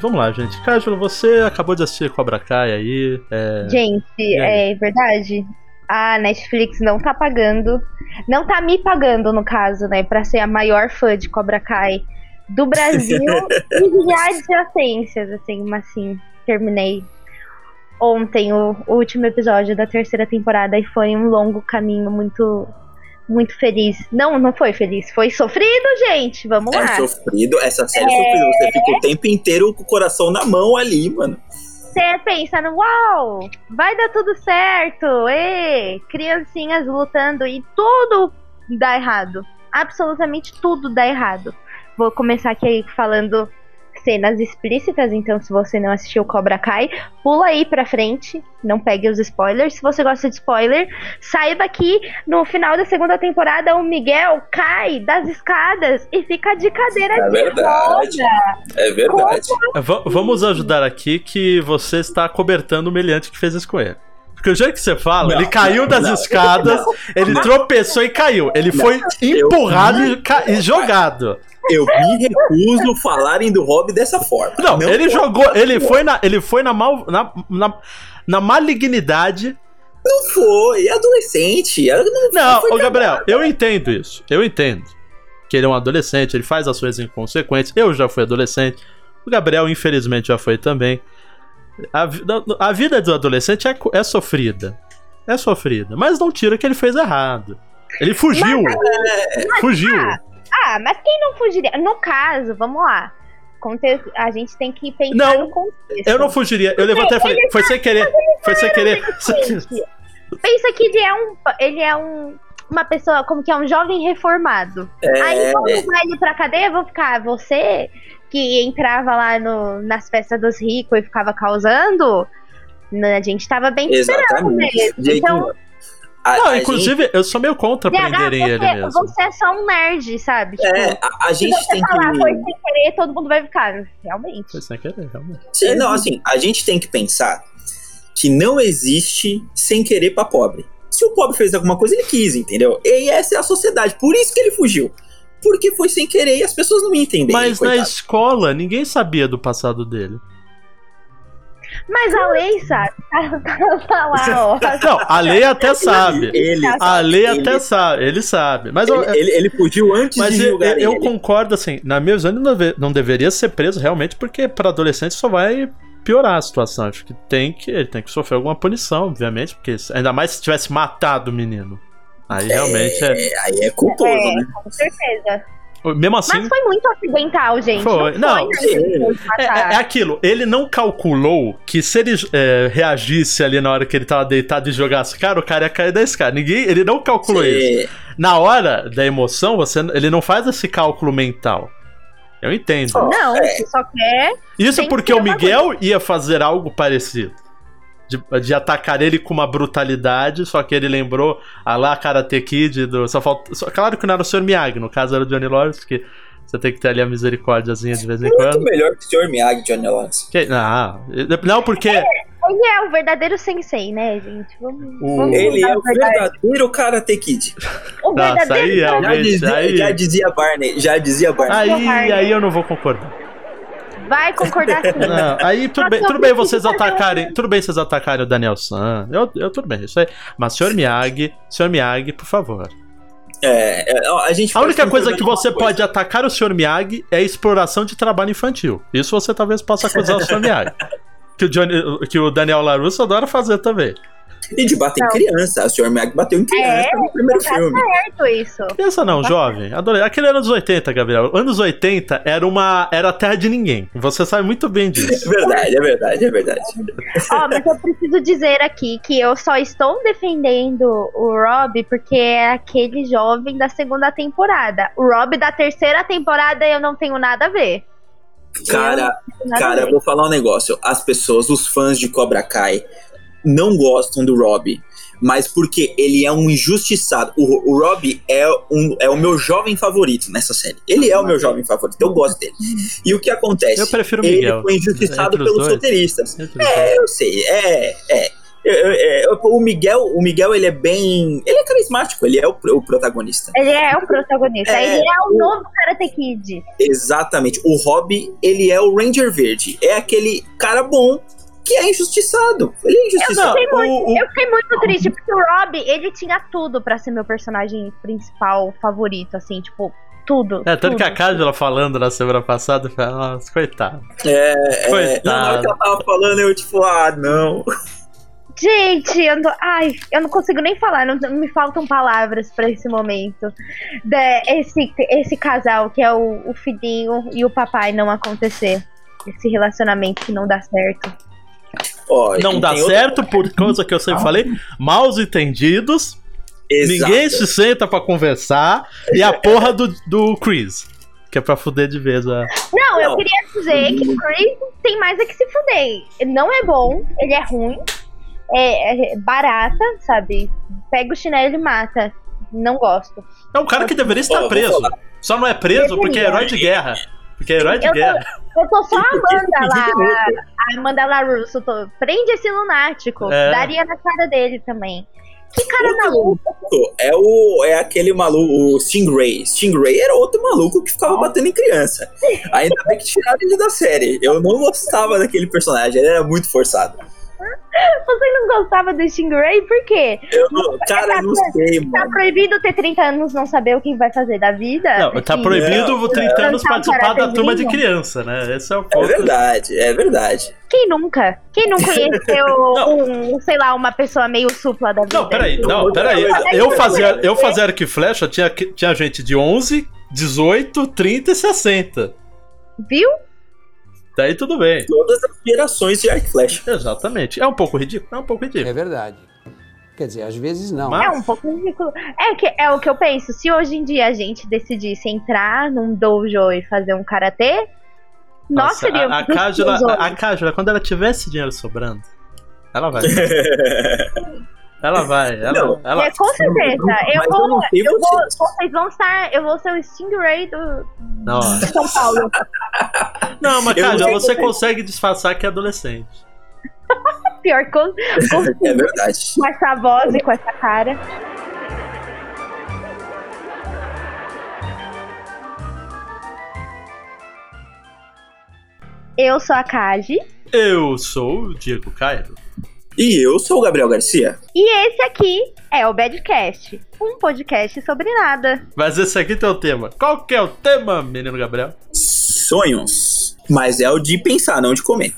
vamos lá, gente. Cássio, você acabou de assistir Cobra Kai aí. É... Gente, é verdade. A Netflix não tá pagando. Não tá me pagando, no caso, né? Pra ser a maior fã de Cobra Kai do Brasil e de adjacências, assim, mas assim, terminei ontem o, o último episódio da terceira temporada e foi um longo caminho muito muito feliz. Não, não foi feliz, foi sofrido, gente. Vamos é lá. É sofrido, essa série é sofrida. Você fica o tempo inteiro com o coração na mão ali, mano. Você pensa, uau, vai dar tudo certo, e criancinhas lutando e tudo dá errado. Absolutamente tudo dá errado. Vou começar aqui falando cenas explícitas, então se você não assistiu Cobra Kai, pula aí pra frente, não pegue os spoilers. Se você gosta de spoiler, saiba que no final da segunda temporada o Miguel cai das escadas e fica de cadeira é de verdade. roda. É verdade. V vamos ajudar aqui que você está cobertando o meliante que fez isso com ele. Porque o jeito que você fala, não, ele caiu das não, escadas, não, ele tropeçou e caiu. Ele foi empurrado eu... e, e jogado. Eu me recuso a falarem do Rob dessa forma. Não, não ele jogou, ele foi na, ele foi na, mal, na, na, na malignidade. Não foi, é adolescente. Não, não ô, Gabriel, eu entendo isso. Eu entendo. Que ele é um adolescente, ele faz ações inconsequentes. Eu já fui adolescente. O Gabriel, infelizmente, já foi também. A, a vida do adolescente é, é sofrida. É sofrida. Mas não tira que ele fez errado. Ele fugiu. Mas, mas, fugiu. Ah, ah, mas quem não fugiria? No caso, vamos lá. A gente tem que pensar não, no contexto. Eu não fugiria. Eu levantei e falei, foi sem querer. Foi sem querer. Pensa que ele é um. Ele é um. Uma pessoa, como que é um jovem reformado. É... Aí quando vai ele pra cadeia, vou ficar, você que entrava lá no, nas festas dos ricos e ficava causando, a gente tava bem esperando mesmo. Então, a, não, a inclusive, gente... eu sou meio contra DH, prenderem você, ele mesmo. Você é só um nerd, sabe? Tipo, é, a, a gente se você tem falar que... foi sem querer, todo mundo vai ficar. Realmente. Foi sem querer, realmente. Sim, não, assim, a gente tem que pensar que não existe sem querer pra pobre. Se o pobre fez alguma coisa, ele quis, entendeu? E essa é a sociedade. Por isso que ele fugiu. Porque foi sem querer e as pessoas não me entendem. Mas na escola, ninguém sabia do passado dele. Mas a lei sabe. Tá lá, ó. Não, a lei até sabe. Ele, a lei ele, até sabe, ele sabe. Mas ele, eu, ele, ele, fugiu antes mas de julgar eu, eu concordo, assim, na minha visão, ele não, deve, não deveria ser preso realmente, porque para adolescente só vai piorar a situação. Acho que tem que ele tem que sofrer alguma punição, obviamente, porque ainda mais se tivesse matado o menino. Aí realmente é. é aí é culposo, é, né? Com certeza. Mesmo assim. Mas foi muito acidental, gente. Foi. Não, não é, é, é, aquilo. Ele não calculou que se ele é, reagisse ali na hora que ele tava deitado e jogasse cara, o cara ia cair da escada. Ninguém. Ele não calculou Sim. isso. Na hora da emoção, você, ele não faz esse cálculo mental. Eu entendo. Não, é. só quer. Isso porque o Miguel ia fazer algo parecido de, de, atacar ele com uma brutalidade, só que ele lembrou a lá Karate Kid do. Só falta, só, claro que não era o Sr. Miyagi, no caso era o Johnny Lawrence, que você tem que ter ali a misericórdiazinha de vez em quando. Muito melhor que o Sr. Miyagi, Johnny Lawrence. Que, não, não, porque. É, ele é o verdadeiro sensei, né, gente? Vamos, o... vamos ele é o verdadeiro Karate Kid. O Nossa, aí, já, dizia, aí... já dizia Barney, já dizia Barney. Aí, aí eu não vou concordar. Vai concordar sim. Não, aí tudo bem, tudo bem vocês atacarem. Tudo bem vocês atacarem o Daniel San. Eu, eu tudo bem, isso aí. Mas senhor Miyagi, senhor Miyagi, por favor. É, é a gente A única coisa que você pode atacar o Sr. Miyagi é a exploração de trabalho infantil. Isso você talvez possa acusar o Sr. Miyagi. Que o, Johnny, que o Daniel LaRusso adora fazer também. E de bater em criança. O Sr. Mac bateu em criança é, no primeiro tá filme. certo isso. Criança não, tá jovem. Adorei. Aquele anos 80, Gabriel. Anos 80 era uma. Era a terra de ninguém. Você sabe muito bem disso. É verdade, é verdade, é verdade. Ó, oh, mas eu preciso dizer aqui que eu só estou defendendo o Rob porque é aquele jovem da segunda temporada. O Rob da terceira temporada eu não tenho nada a ver. Cara, cara, eu vou falar um negócio. As pessoas, os fãs de Cobra Kai, não gostam do Rob, mas porque ele é um injustiçado. O, o Rob é, um, é o meu jovem favorito nessa série. Ele é o meu jovem favorito, eu gosto dele. E o que acontece? Eu prefiro o Miguel. Ele foi injustiçado pelos dois. roteiristas. É, eu sei, é, é. É, é, o Miguel, o Miguel, ele é bem. Ele é carismático, ele é o, o protagonista. Ele é o protagonista. É, ele é o o- novo Karate Kid. Exatamente. O Rob, ele é o Ranger Verde. É aquele cara bom que é injustiçado. Ele é injustiçado. fiquei muito- o- o- Eu fiquei muito triste, porque o Rob, ele tinha tudo pra ser meu personagem principal favorito, assim, tipo, tudo. É, tanto tudo. que a Cássio falando na semana passada, eu falei, nossa, coitado. É, é, Coitado. não, na hora que ela tava falando, eu tipo, ah, não. Gente, eu não, ai, eu não consigo nem falar, não, não me faltam palavras pra esse momento. Da- esse, esse casal que é o, o filhinho e o papai não acontecer. Esse relacionamento que não dá certo. Ó, Não dá outra- certo por causa que eu sempre falei, mal entendidos, Exato. ninguém se senta pra conversar, e a porra do, do Chris, que é pra fuder de vez a... Não, eu queria dizer que o Chris tem mais é que se fuder. Ele não é bom, ele é ruim, é, é barata, sabe? Pega o chinelo e mata. Não gosto. É um cara que deveria estar preso. Só não é preso porque é herói de guerra. Porque é herói de Eu tô- guerra. Eu tô só a Amanda lá, a Amanda LaRusso. Tô, prende esse lunático. É. Daria na cara dele também. Que cara Outro maluco. É, o, é aquele maluco, o Stingray. Stingray era outro maluco que ficava batendo em criança. Ainda bem que tiraram ele da série. Eu não gostava daquele personagem, ele era muito forçado. Gostava do Stingray? Por quê? Eu não, cara, eu não sei, Tá mano. proibido ter 30 anos não saber o que vai fazer da vida? Não, tá Assim, proibido Não, 30 anos Lançar um participar da turma de criança, né? Esse é o É ponto. verdade, é verdade. Quem nunca? Quem não conheceu um, sei lá, uma pessoa meio supla da vida? Não, peraí, não, peraí. Eu fazia, eu fazia arco e flecha, tinha, tinha gente de 11, 18, 30 e 60. Viu? Daí tudo bem. Todas as gerações de arco e flecha. Exatamente. É um pouco ridículo? É um pouco ridículo. É verdade. Quer dizer, às vezes não. Mas- É um pouco ridículo. É, que, é o que eu penso. Se hoje em dia a gente decidisse entrar num dojo e fazer um karatê, nós Nossa, seríamos. a, a, Cájula, os a, a Cájula, quando ela tivesse dinheiro sobrando, ela vai. ela vai. Ela, Não. ela, É, com certeza. Eu Mas eu vou, sei eu vou. vocês. Vão estar. Eu vou ser o Stingray do não, de São Paulo. não, mas Eu sei você consegue disfarçar que é adolescente. Pior com, com, É verdade. com essa voz e com essa cara. Eu sou a Kaji. Eu sou o Diego Cairo. E eu sou o Gabriel Garcia. E esse aqui é o Badcast, um podcast sobre nada. Mas esse aqui tem o tema. Qual que é o tema, menino Gabriel? Sonhos. Mas é o de pensar, não de comer.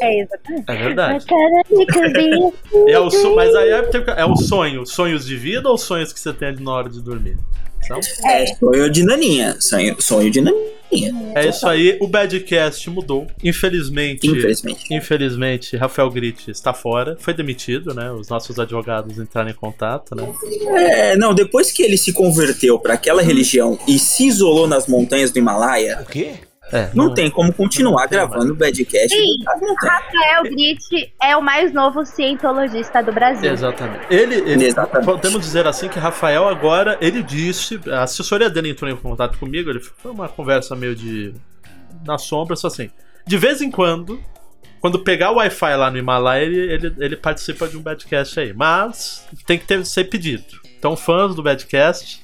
É exatamente. É verdade. Mas É o so... Mas aí é, é o sonho. Sonhos de vida ou sonhos que você tem ali na hora de dormir? Então, É, sonho de naninha. Sonho, sonho de naninha. É isso aí. O Badcast mudou. Infelizmente. Infelizmente. Infelizmente, Rafael Gritti está fora. Foi demitido, né? Os nossos advogados entraram em contato, né? É, não, depois que ele se converteu para aquela religião e se isolou nas montanhas do Himalaia, O quê? É, não, tem como continuar não tem gravando o Badcast Sim. Rafael Grit é o mais novo cientologista do Brasil. Exatamente. Ele, ele Exatamente. podemos dizer assim que Rafael agora, ele disse, a assessoria dele entrou em contato comigo, ele foi uma conversa meio de na sombra, só assim. De vez em quando, quando pegar o Wi-Fi lá no Himalaia, ele, ele, ele participa de um Badcast aí, mas tem que ter, ser pedido. Então, fãs do Badcast,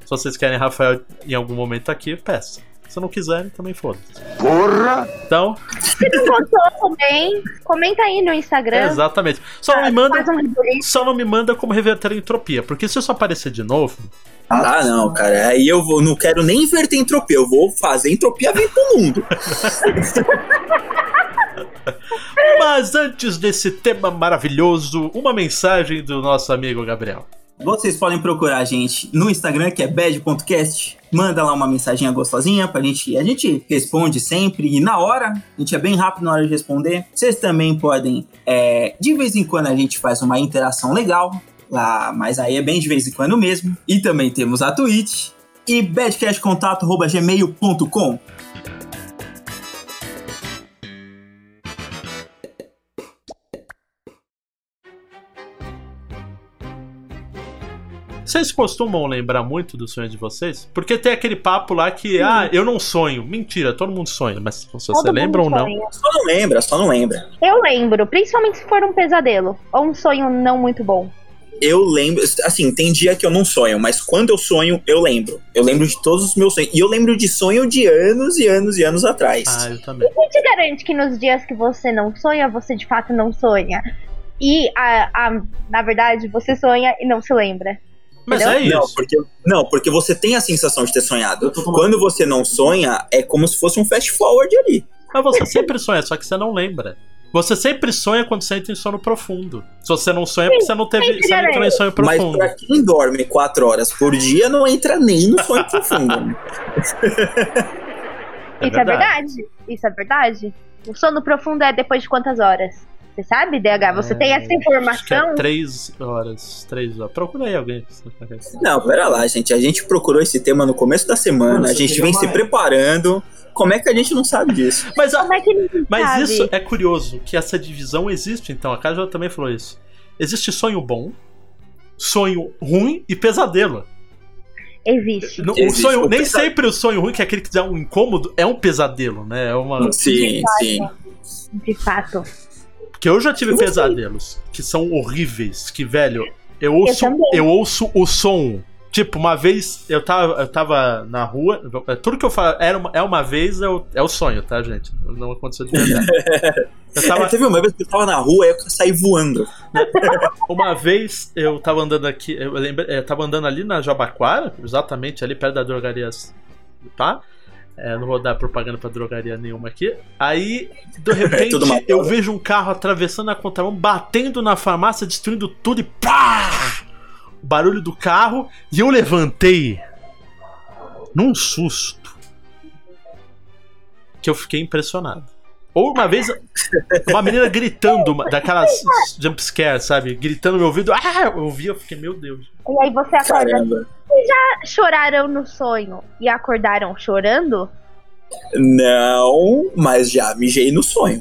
se vocês querem Rafael em algum momento aqui, peçam. Se não quiserem, também foda-se. Porra! Então, Se não gostou também, comenta aí no Instagram. exatamente. Só não me manda um só não me manda como reverter a entropia, porque se isso aparecer de novo, Ah, não, cara. Aí eu vou, não quero nem inverter entropia. Eu vou fazer entropia vir pro mundo. Mas antes desse tema maravilhoso, uma mensagem do nosso amigo Gabriel. Vocês podem procurar a gente no Instagram, que é bad.cast. Manda lá uma mensaginha gostosinha pra gente. A gente responde sempre e na hora. A gente é bem rápido na hora de responder. Vocês também podem. é, de vez em quando a gente faz uma interação legal. Lá, mas aí é bem de vez em quando mesmo. E também temos a Twitch. E badcastcontato.gmail.com. Vocês costumam lembrar muito do sonho de vocês? Porque tem aquele papo lá que, ah, eu não sonho. Mentira, todo mundo sonha, mas se você Todo lembra ou não. sonha. Só não lembra, só não lembra. Eu lembro, principalmente se for um pesadelo ou um sonho não muito bom. Eu lembro, assim, tem dia que eu não sonho, mas quando eu sonho, eu lembro. Eu lembro de todos os meus sonhos. E eu lembro de sonho de anos e anos e anos atrás. Ah, eu também. Quem te garante que nos dias que você não sonha, você de fato não sonha? E, a, a- na verdade, você sonha e não se lembra. Mas é Não isso. porque, não, porque você tem a sensação de ter sonhado. Quando você não sonha, é como se fosse um fast forward ali. Mas você sempre sonha, só que você não lembra. Você sempre sonha quando você entra em sono profundo. Se você não sonha, é porque você não teve. Você não entrou em sonho Mas profundo. pra quem dorme quatro horas por dia, não entra nem no sonho profundo. É Isso é verdade. verdade. Isso é verdade. O sono profundo é depois de quantas horas? Você sabe, DH? Você tem essa é informação? três horas. Três horas. Procura aí alguém. Não, pera lá, gente. A gente procurou esse tema no começo da semana. Mano, a gente vem se preparando. Como é que a gente não sabe disso? Mas, a- é que ninguém mas sabe? isso é curioso, que essa divisão existe, então. A Kaja também falou isso. Existe sonho bom, sonho ruim e pesadelo. Existe. O Existe. sonho, O nem pesa- sempre o sonho ruim, que é aquele que dá um incômodo, é um pesadelo, né? É uma. Sim, sim. De fato. Porque eu já tive Eu pesadelos que são horríveis, que, velho, eu ouço, também. eu ouço o som. Tipo, uma vez eu tava, eu tava na rua, tudo que eu falo era uma, é uma vez, é o, é o sonho, tá, gente? Não aconteceu de verdade. Eu tava, É, teve uma vez que eu tava na rua e eu saí voando. uma vez eu tava andando aqui, eu lembro, eu tava andando ali na Jabaquara, exatamente ali perto da drogaria, tá? É, não vou dar propaganda pra drogaria nenhuma aqui. Aí, de repente, Tudo uma eu vejo um carro atravessando a contramão, batendo na farmácia, destruindo tudo e pá! O barulho do carro e eu levantei num susto que eu fiquei impressionado. Ou uma vez, uma menina gritando, daquelas jumpscare, sabe? Gritando no meu ouvido. Ah, eu ouvi, eu fiquei, meu Deus. E aí você acorda. Caramba. Choraram no sonho e acordaram chorando? Não, mas já mijei no sonho.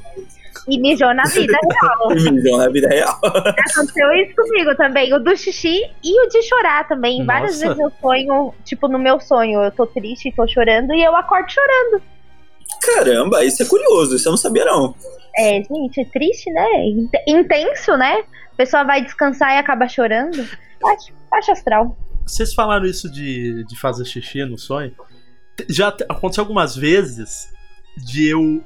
E mijou na vida real. E mijou na vida real. Aconteceu isso comigo também. O do xixi e o de chorar também. Várias Nossa. vezes eu sonho, tipo, no meu sonho, eu tô triste e tô chorando e eu acordo chorando. Caramba, isso é curioso, isso eu não sabia não. É, gente, é triste, né? Int- Intenso, né? A pessoa vai descansar e acaba chorando. Acho, acho astral. Vocês falaram isso de, de fazer xixi no sonho? Já te- aconteceu algumas vezes de eu.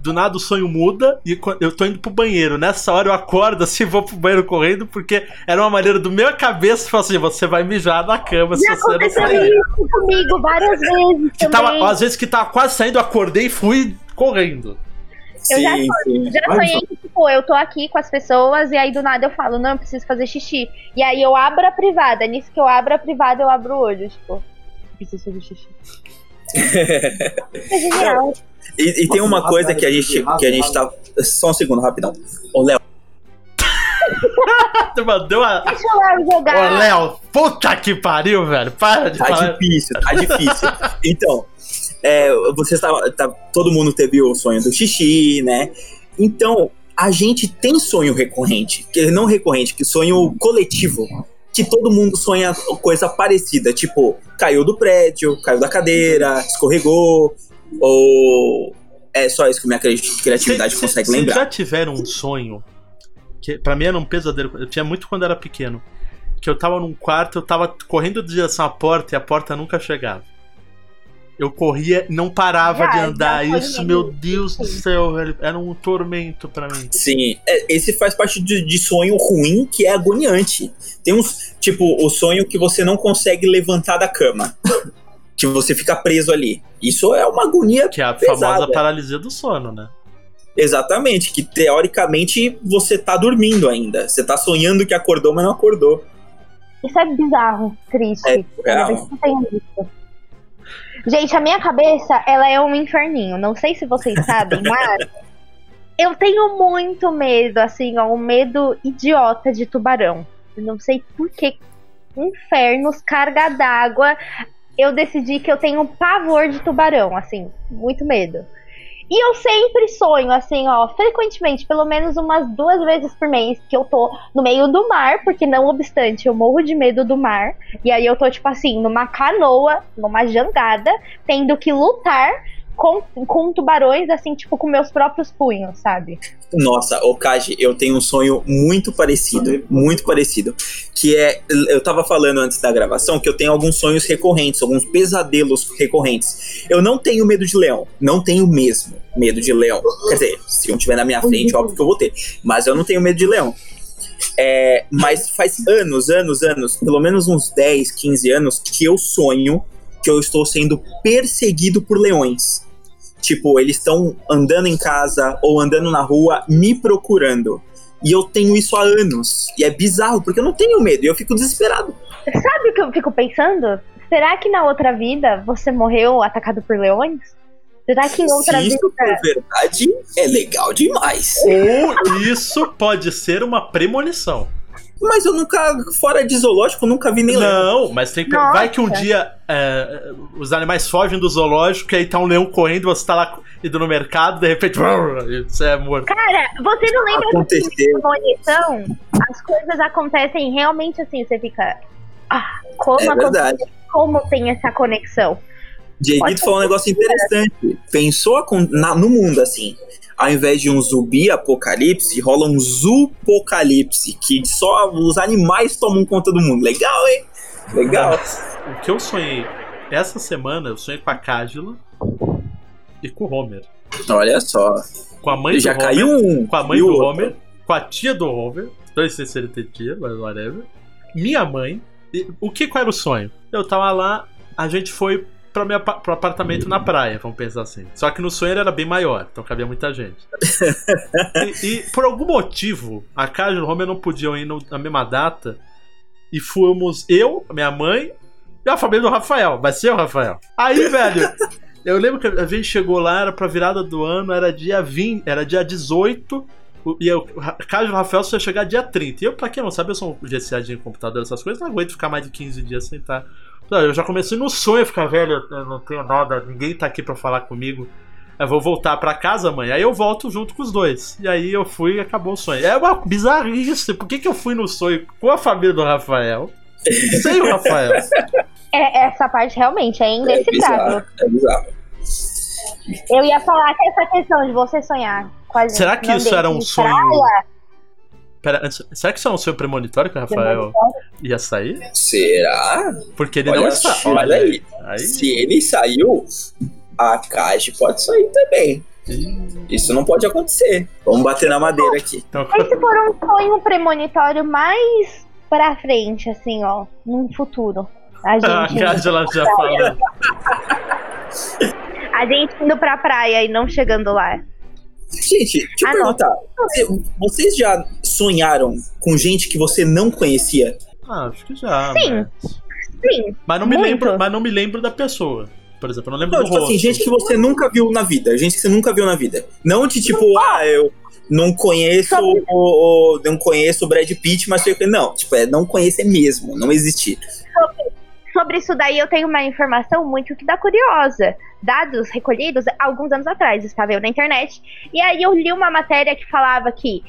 Do nada o sonho muda e eu tô indo pro banheiro. Nessa hora eu acordo assim vou pro banheiro correndo porque era uma maneira do meu cabeça falar assim: você vai mijar na cama se você não sair. isso comigo várias vezes Que também. tava, às vezes que tava quase saindo, eu acordei e fui correndo. Eu já Sim, sim. Já sonhei que, tipo, eu tô aqui com as pessoas e aí do nada eu falo, não, eu preciso fazer xixi. E aí eu abro a privada. Nisso que eu abro a privada, eu abro o olho, tipo, preciso fazer xixi. é genial. E, e tem uma coisa que a gente que a gente tá. Só um segundo, rapidão. Ô, Léo, Mandou a. Deixa o Léo Ô, jogar. Léo, puta que pariu, velho. Para de tá falar. difícil, tá difícil. Então, é, você estava. Tá, todo mundo teve o sonho do xixi, né? Então, a gente tem sonho recorrente, que não recorrente, que sonho coletivo. Que todo mundo sonha coisa parecida, tipo, caiu do prédio, caiu da cadeira, escorregou, ou. É só isso que minha cri- criatividade Cê- consegue cê- lembrar. já tiveram um sonho que pra mim era um pesadelo. Eu tinha muito quando era pequeno. Que eu tava num quarto, eu tava correndo de direção à porta e a porta nunca chegava. Eu corria, não parava Já, de andar. Isso, meu Deus do céu, velho. Era um tormento pra mim. Sim, é, esse faz parte de, de sonho ruim que é agoniante. Tem uns, tipo, o sonho que você não consegue levantar da cama. que você fica preso ali. Isso é uma agonia Que é a Pesada. famosa paralisia do sono, né? exatamente, que teoricamente você tá dormindo ainda. Você tá sonhando que acordou, mas não acordou. Isso é bizarro, triste. É, isso. Gente, a minha cabeça, ela é um inferninho. Não sei se vocês sabem, mas eu tenho muito medo, assim, ó, um medo idiota de tubarão. Eu não sei por que infernos, carga d'água. Eu decidi que eu tenho pavor de tubarão, assim, muito medo. E eu sempre sonho, assim, ó, frequentemente, pelo menos umas duas vezes por mês, que eu tô no meio do mar, porque não obstante, eu morro de medo do mar. E aí eu tô, tipo assim, numa canoa, numa jangada, tendo que lutar com, com tubarões, assim, tipo, com meus próprios punhos, sabe? Nossa, Okaji, eu tenho um sonho muito parecido, muito parecido. Que é, eu tava falando antes da gravação que eu tenho alguns sonhos recorrentes, alguns pesadelos recorrentes. Eu não tenho medo de leão, não tenho mesmo medo de leão. Quer dizer, se um estiver na minha frente, óbvio que eu vou ter. Mas eu não tenho medo de leão. É, mas faz anos, anos, anos, pelo menos uns 10, 15 anos, que eu sonho que eu estou sendo perseguido por leões. Tipo, eles estão andando em casa ou andando na rua me procurando. E eu tenho isso há anos. E é bizarro, porque eu não tenho medo e eu fico desesperado. Sabe o que eu fico pensando? Será que na outra vida você morreu atacado por leões? Será que em outra Se isso vida. for verdade, é legal demais. Ou isso pode ser uma premonição. Mas eu nunca, fora de zoológico, nunca vi nem leão. Não, mas tem. Nossa. Vai que um dia é, os animais fogem do zoológico e aí tá um leão correndo, você tá lá indo no mercado, de repente. Você é morto. Cara, você não lembra Aconteceu. que premonição? As coisas acontecem realmente assim, você fica. Ah, como, É como tem essa conexão? Dieguito falou um negócio interessante. Pensou na- no mundo assim. Ao invés de um zumbi apocalipse, rola um zupocalipse, que só os animais tomam conta do mundo. Legal, hein? Legal. O que eu sonhei essa semana, eu sonhei com a Cágila e com o Homer. Olha só. Com a mãe Já do Homer. caiu um. Com a mãe do outro? Homer, com a tia do Homer, não sei se ele tem tia, mas whatever. Minha mãe. E o que qual era o sonho? Eu tava lá, a gente foi pra minha, pa- pro apartamento na praia, vamos pensar assim. Só que no sonho ele era bem maior, então cabia muita gente. e, e por algum motivo, a casa e o Homer não podiam ir no- na mesma data. E fomos eu, minha mãe e a família do Rafael. Vai ser o Rafael. Aí, velho. Eu lembro que a gente chegou lá, era pra virada do ano, era dia 20, era dia 18, o- e eu, a casa do Rafael só ia chegar dia 30. E eu, pra quem não sabe, eu sou um GCA em computador, essas coisas, não aguento ficar mais de 15 dias sem estar. Eu já comecei no sonho a ficar velho, eu não tenho nada, ninguém tá aqui pra falar comigo. Eu vou voltar pra casa, mãe. Aí eu volto junto com os dois. E aí eu fui e acabou o sonho. É uma bizarrice. Por que, que eu fui no sonho com a família do Rafael? Sem o Rafael. É, essa parte realmente é É indecifrável. bizarro. É bizarro. Eu ia falar que essa questão de você sonhar com a gente. Será que isso era um sonho? praia, Pera, antes- será que isso é um sonho premonitório que o Rafael ia sair? Será? Porque ele Olha não está. só, olha aí. aí. Se ele saiu, a Kaji pode sair também. Isso não pode acontecer. Vamos bater na madeira aqui. Então, Mas se for um sonho premonitório mais pra frente, assim, ó, num futuro. A a gente, Cássio já falou. a gente indo pra praia e não chegando lá. Gente, deixa eu Ah, não. perguntar. Você- Vocês já sonharam com gente que você não conhecia? Ah, acho que já. Sim. Mas, Sim, mas não me Muito. lembro, mas não me lembro da pessoa. Por exemplo, eu não lembro Não, do tipo rosto. assim, gente que você nunca viu na vida. Gente que você nunca viu na vida. Não de tipo, ah, eu não conheço o, o- não conheço o Brad Pitt, mas eu- não, tipo, é não conhecer mesmo, não existir. Sobre isso daí eu tenho uma informação muito que dá curiosa. Dados recolhidos alguns anos atrás, estava eu na internet. E aí eu li uma matéria que falava que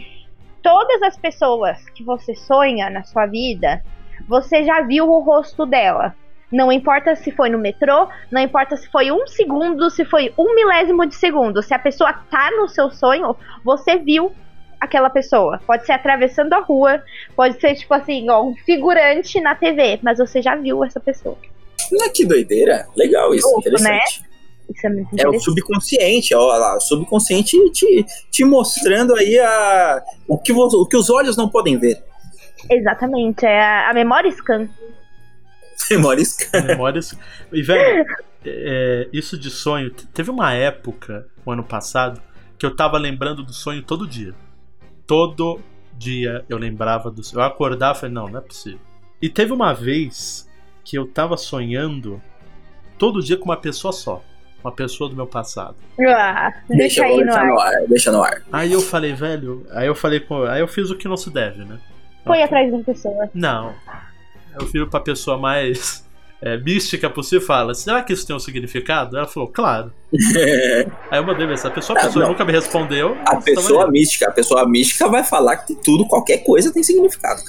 todas as pessoas que você sonha na sua vida, você já viu o rosto dela. Não importa se foi no metrô, não importa se foi um segundo, se foi um milésimo de segundo. Se a pessoa tá no seu sonho, você viu aquela pessoa. Pode ser atravessando a rua, pode ser, tipo assim, ó, um figurante na TV, mas você já viu essa pessoa. Ah, que doideira. Legal isso, Louco, interessante. Isso é muito É o subconsciente, ó lá, o subconsciente te, te mostrando aí a, o, que vo- o que os olhos não podem ver. Exatamente, é a, a memória scan. Memórias. Memórias. E, velho, é, isso de sonho. te- Teve uma época, o ano passado, que eu tava lembrando do sonho todo dia. Todo dia eu lembrava do sonho. Eu acordava e falei, não, não é possível. E teve uma vez que eu tava sonhando todo dia com uma pessoa só. Uma pessoa do meu passado. Ah, deixa aí no ar. no ar. Deixa no ar. Aí eu falei, velho. Aí eu falei com. Aí eu fiz o que não se deve, né? Foi atrás da pessoa. Não. Eu fui pra pessoa mais. É, mística possível fala: será que isso tem um significado? Ela falou, claro. Aí eu mandei mensagem. A pessoa, a Ah, pessoa não. nunca me respondeu. A pessoa mística, a pessoa mística vai falar que tudo, qualquer coisa tem significado.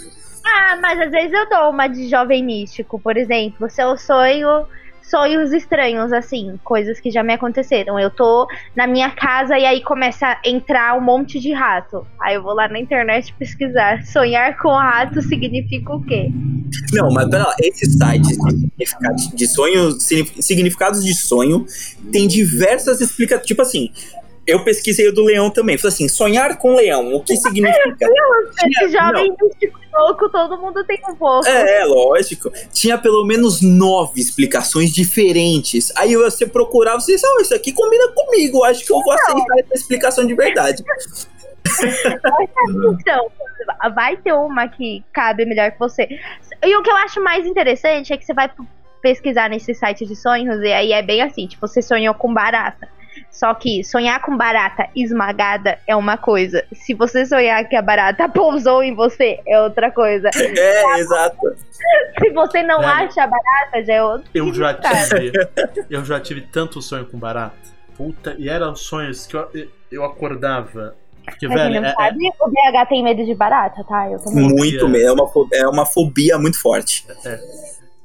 Ah, mas às vezes eu dou uma de jovem místico, por exemplo. Se eu sonho sonhos estranhos, assim, coisas que já me aconteceram. Eu tô na minha casa e aí começa a entrar um monte de rato. Aí eu vou lá na internet pesquisar. Sonhar com rato significa o quê? Não, mas pera lá, esses sites de significados de sonho, signif- significados de sonho, tem diversas explicações. Tipo assim, eu pesquisei o do leão também. Falei assim, sonhar com leão, o que significa? Esse jovem louco, todo mundo tem um pouco. É, é, lógico. Tinha pelo menos nove explicações diferentes. Aí você procurava, você disse, oh, isso aqui combina comigo, acho que eu vou aceitar essa explicação de verdade. Então, vai ter uma que cabe melhor que você. E o que eu acho mais interessante é que você vai pesquisar nesse site de sonhos e aí é bem assim, tipo, você sonhou com barata. Só que sonhar com barata esmagada é uma coisa. Se você sonhar que a barata pousou em você, é outra coisa. É, exato. Se você não Velho, acha a barata, já é outro. Eu já tive. Eu já tive tanto sonho com barata. Puta, e eram sonhos que eu, eu acordava. Porque, velho, não é- sabe, o BH tem medo de barata, tá? Eu também. Muito mesmo. É uma, é uma fobia muito forte.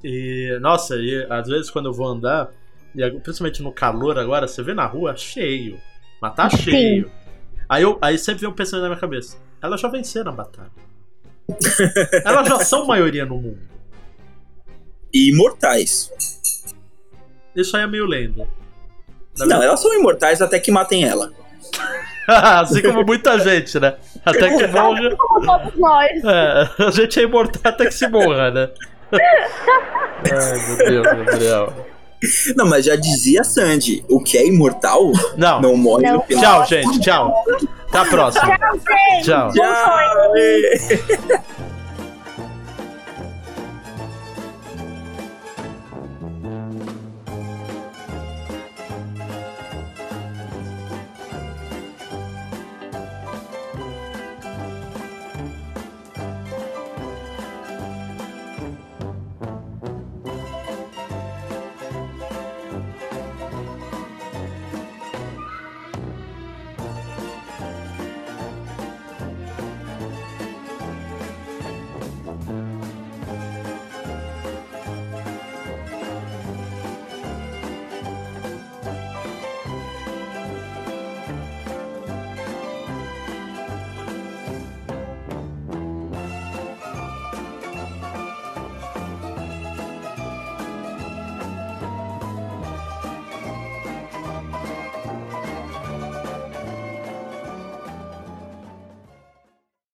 E, nossa, e às vezes quando eu vou andar, e principalmente no calor agora, você vê na rua cheio. Mas tá Sim. cheio. Aí, eu, aí sempre vem um pensamento na minha cabeça. Elas já venceram a batalha. Elas já são maioria no mundo. E imortais. Isso aí é meio lenda. Não, elas são imortais até que matem ela. assim como muita gente, né? Até que morra. Como todos nós. É, a gente é imortal até que se morra, né? Ai, meu Deus, Gabriel. Não, mas já dizia Sandy, o que é imortal Não. não morre Não. no final. Tchau, gente. Tchau. Até a próxima. Tchau, gente. Tchau. Tchau!